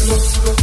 Close, close.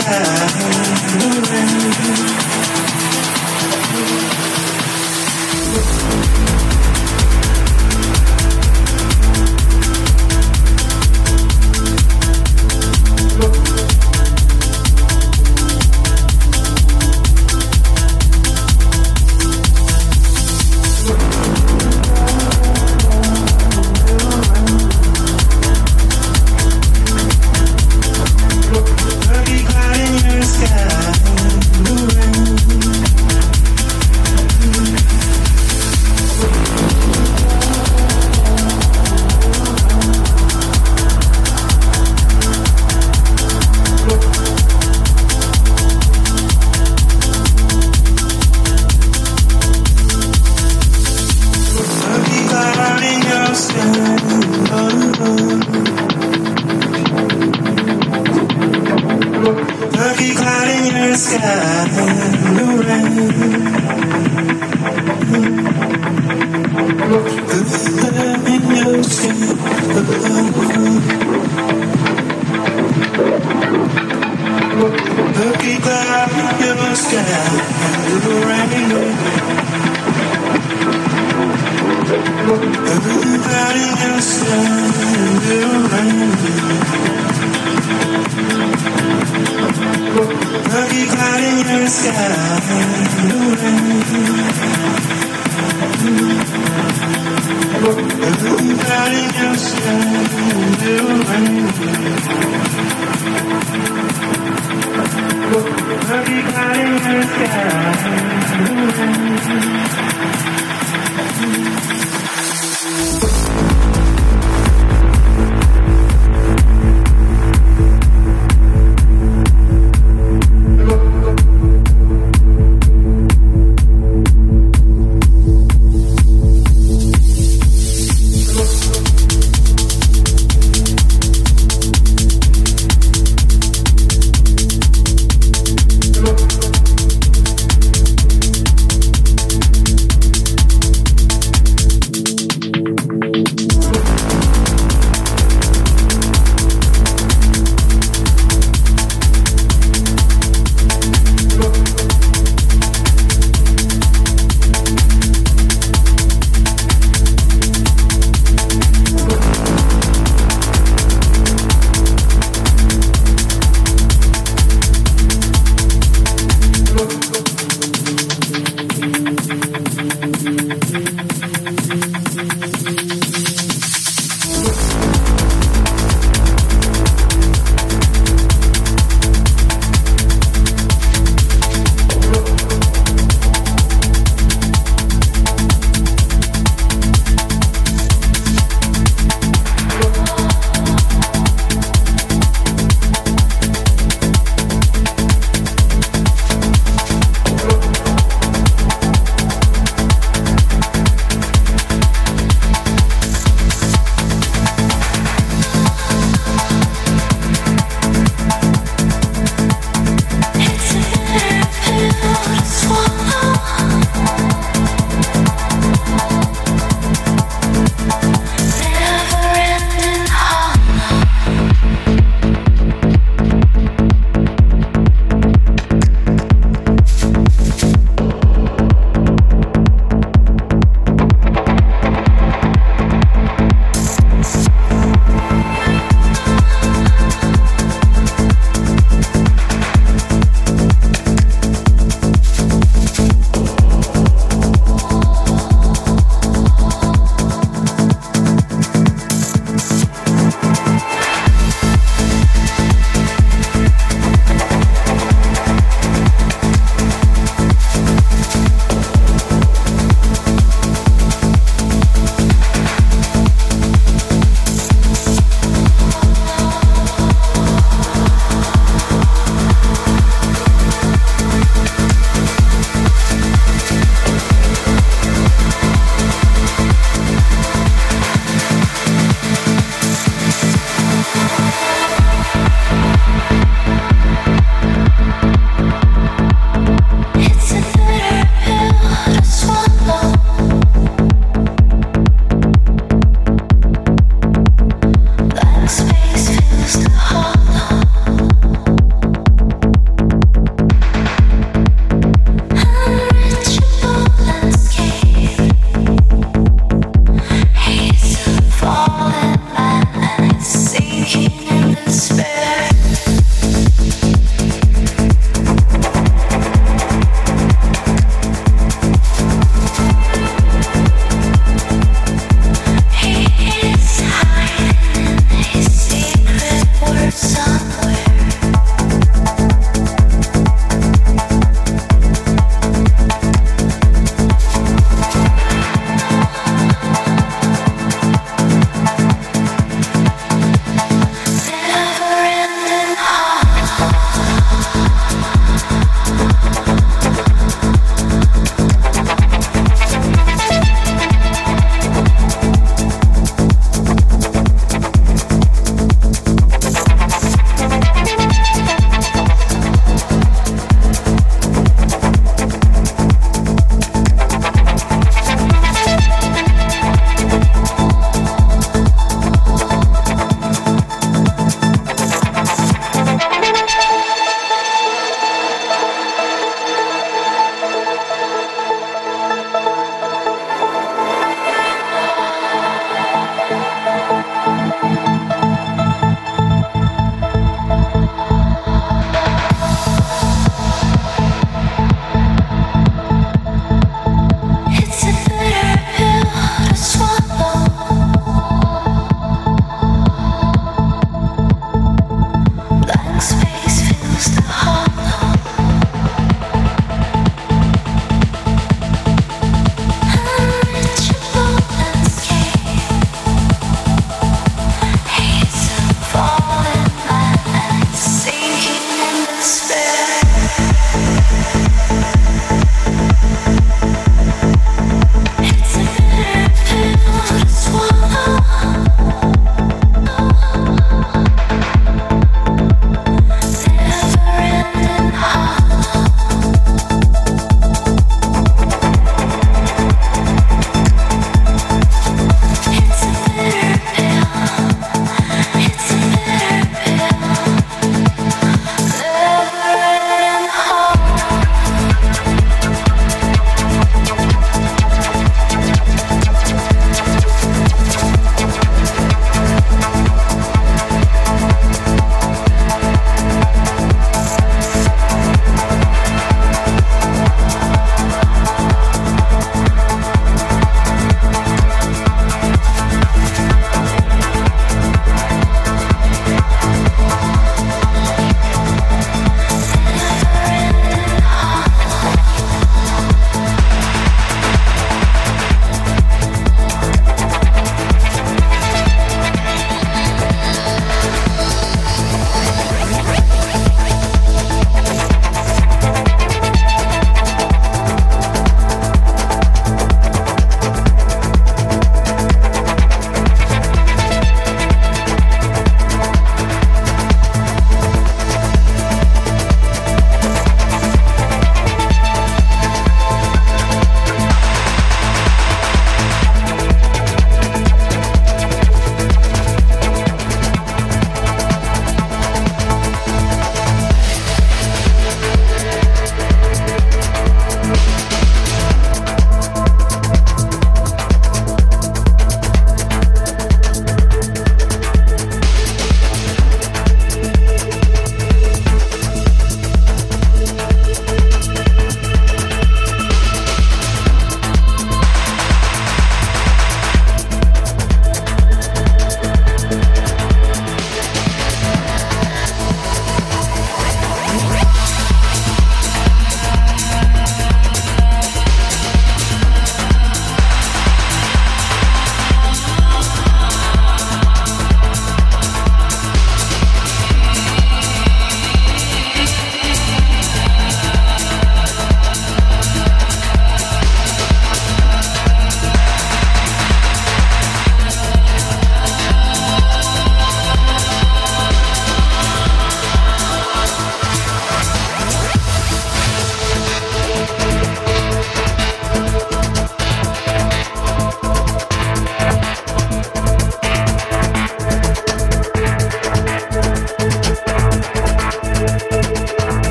sky. Everybody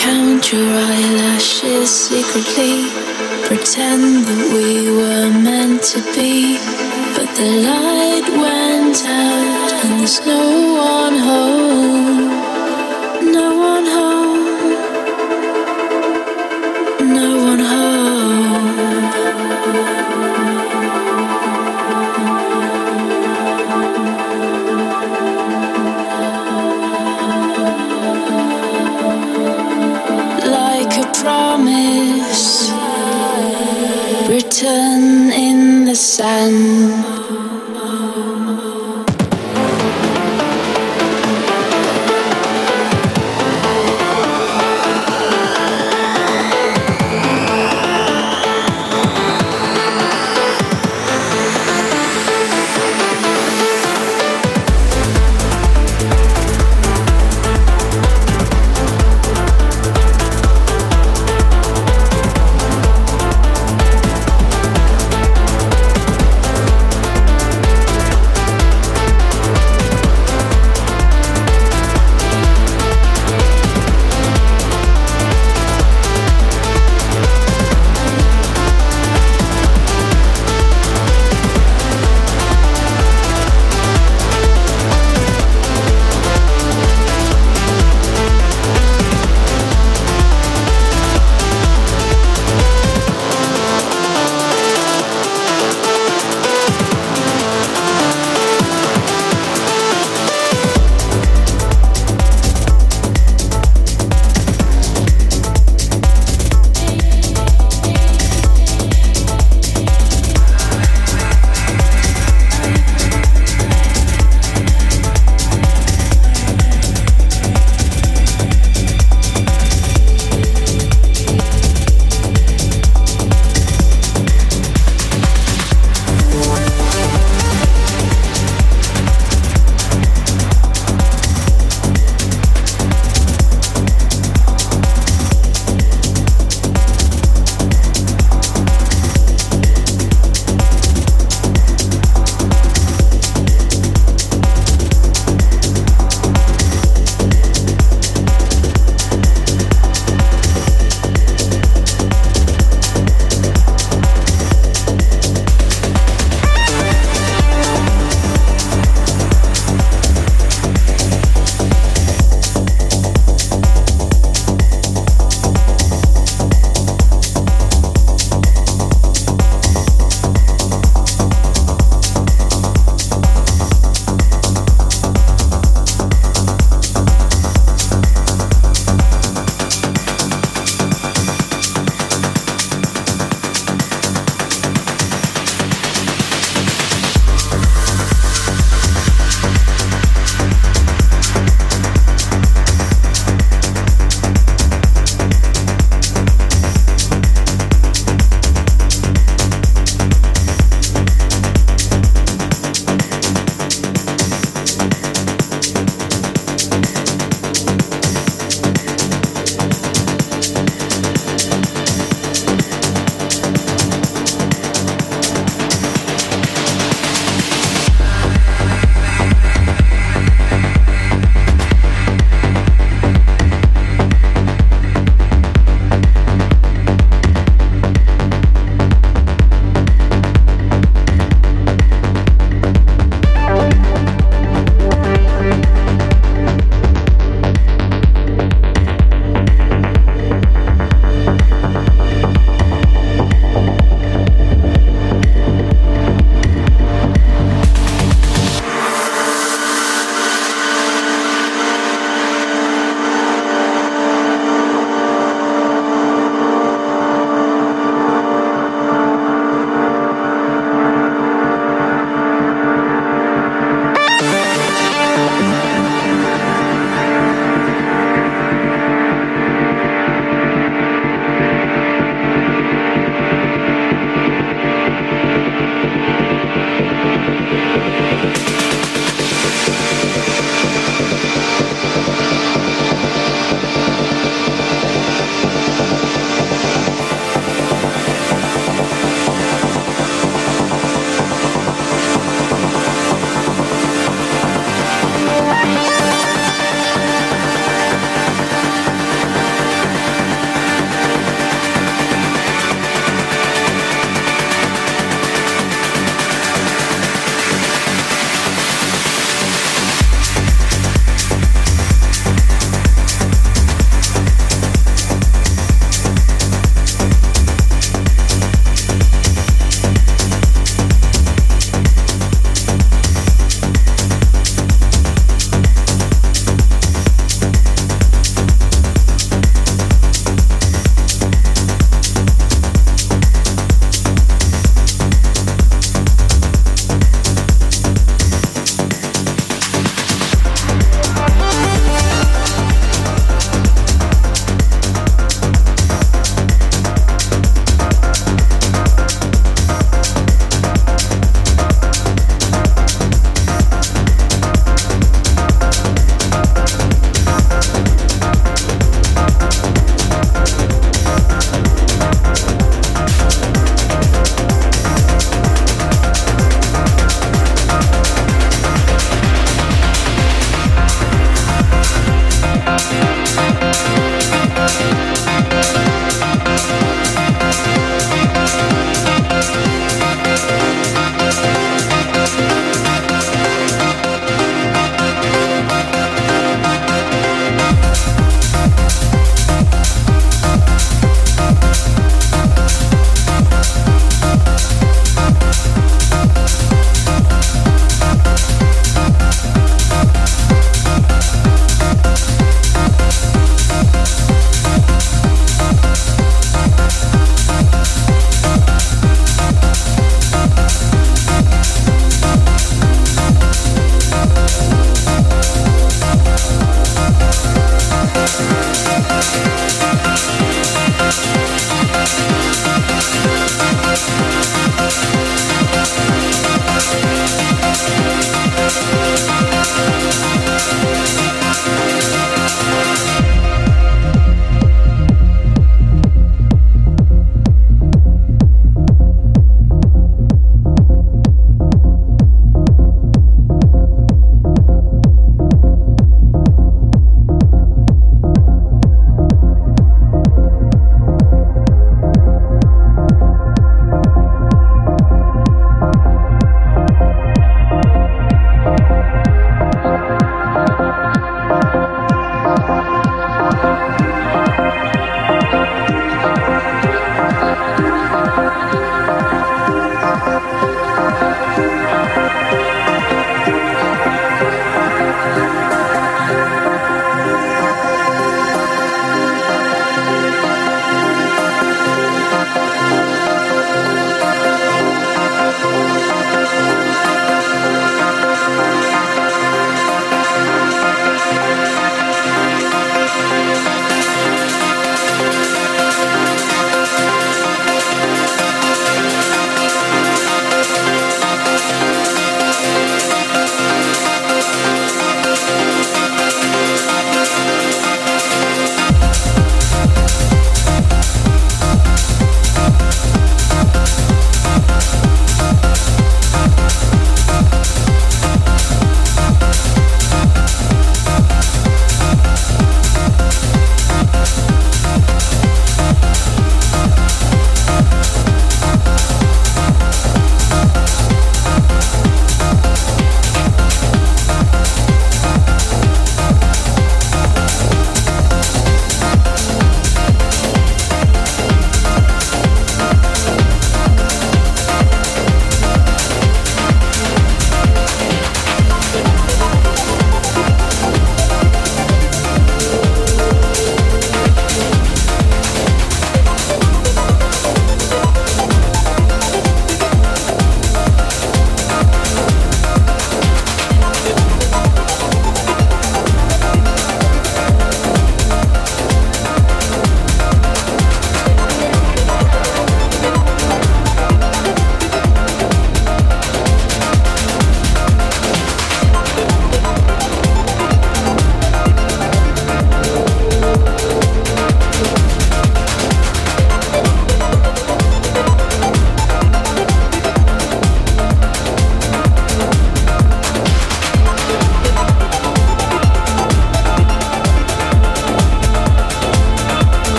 Count your eyelashes secretly. Pretend that we were meant to be. But the light went out and there's no one home. sun.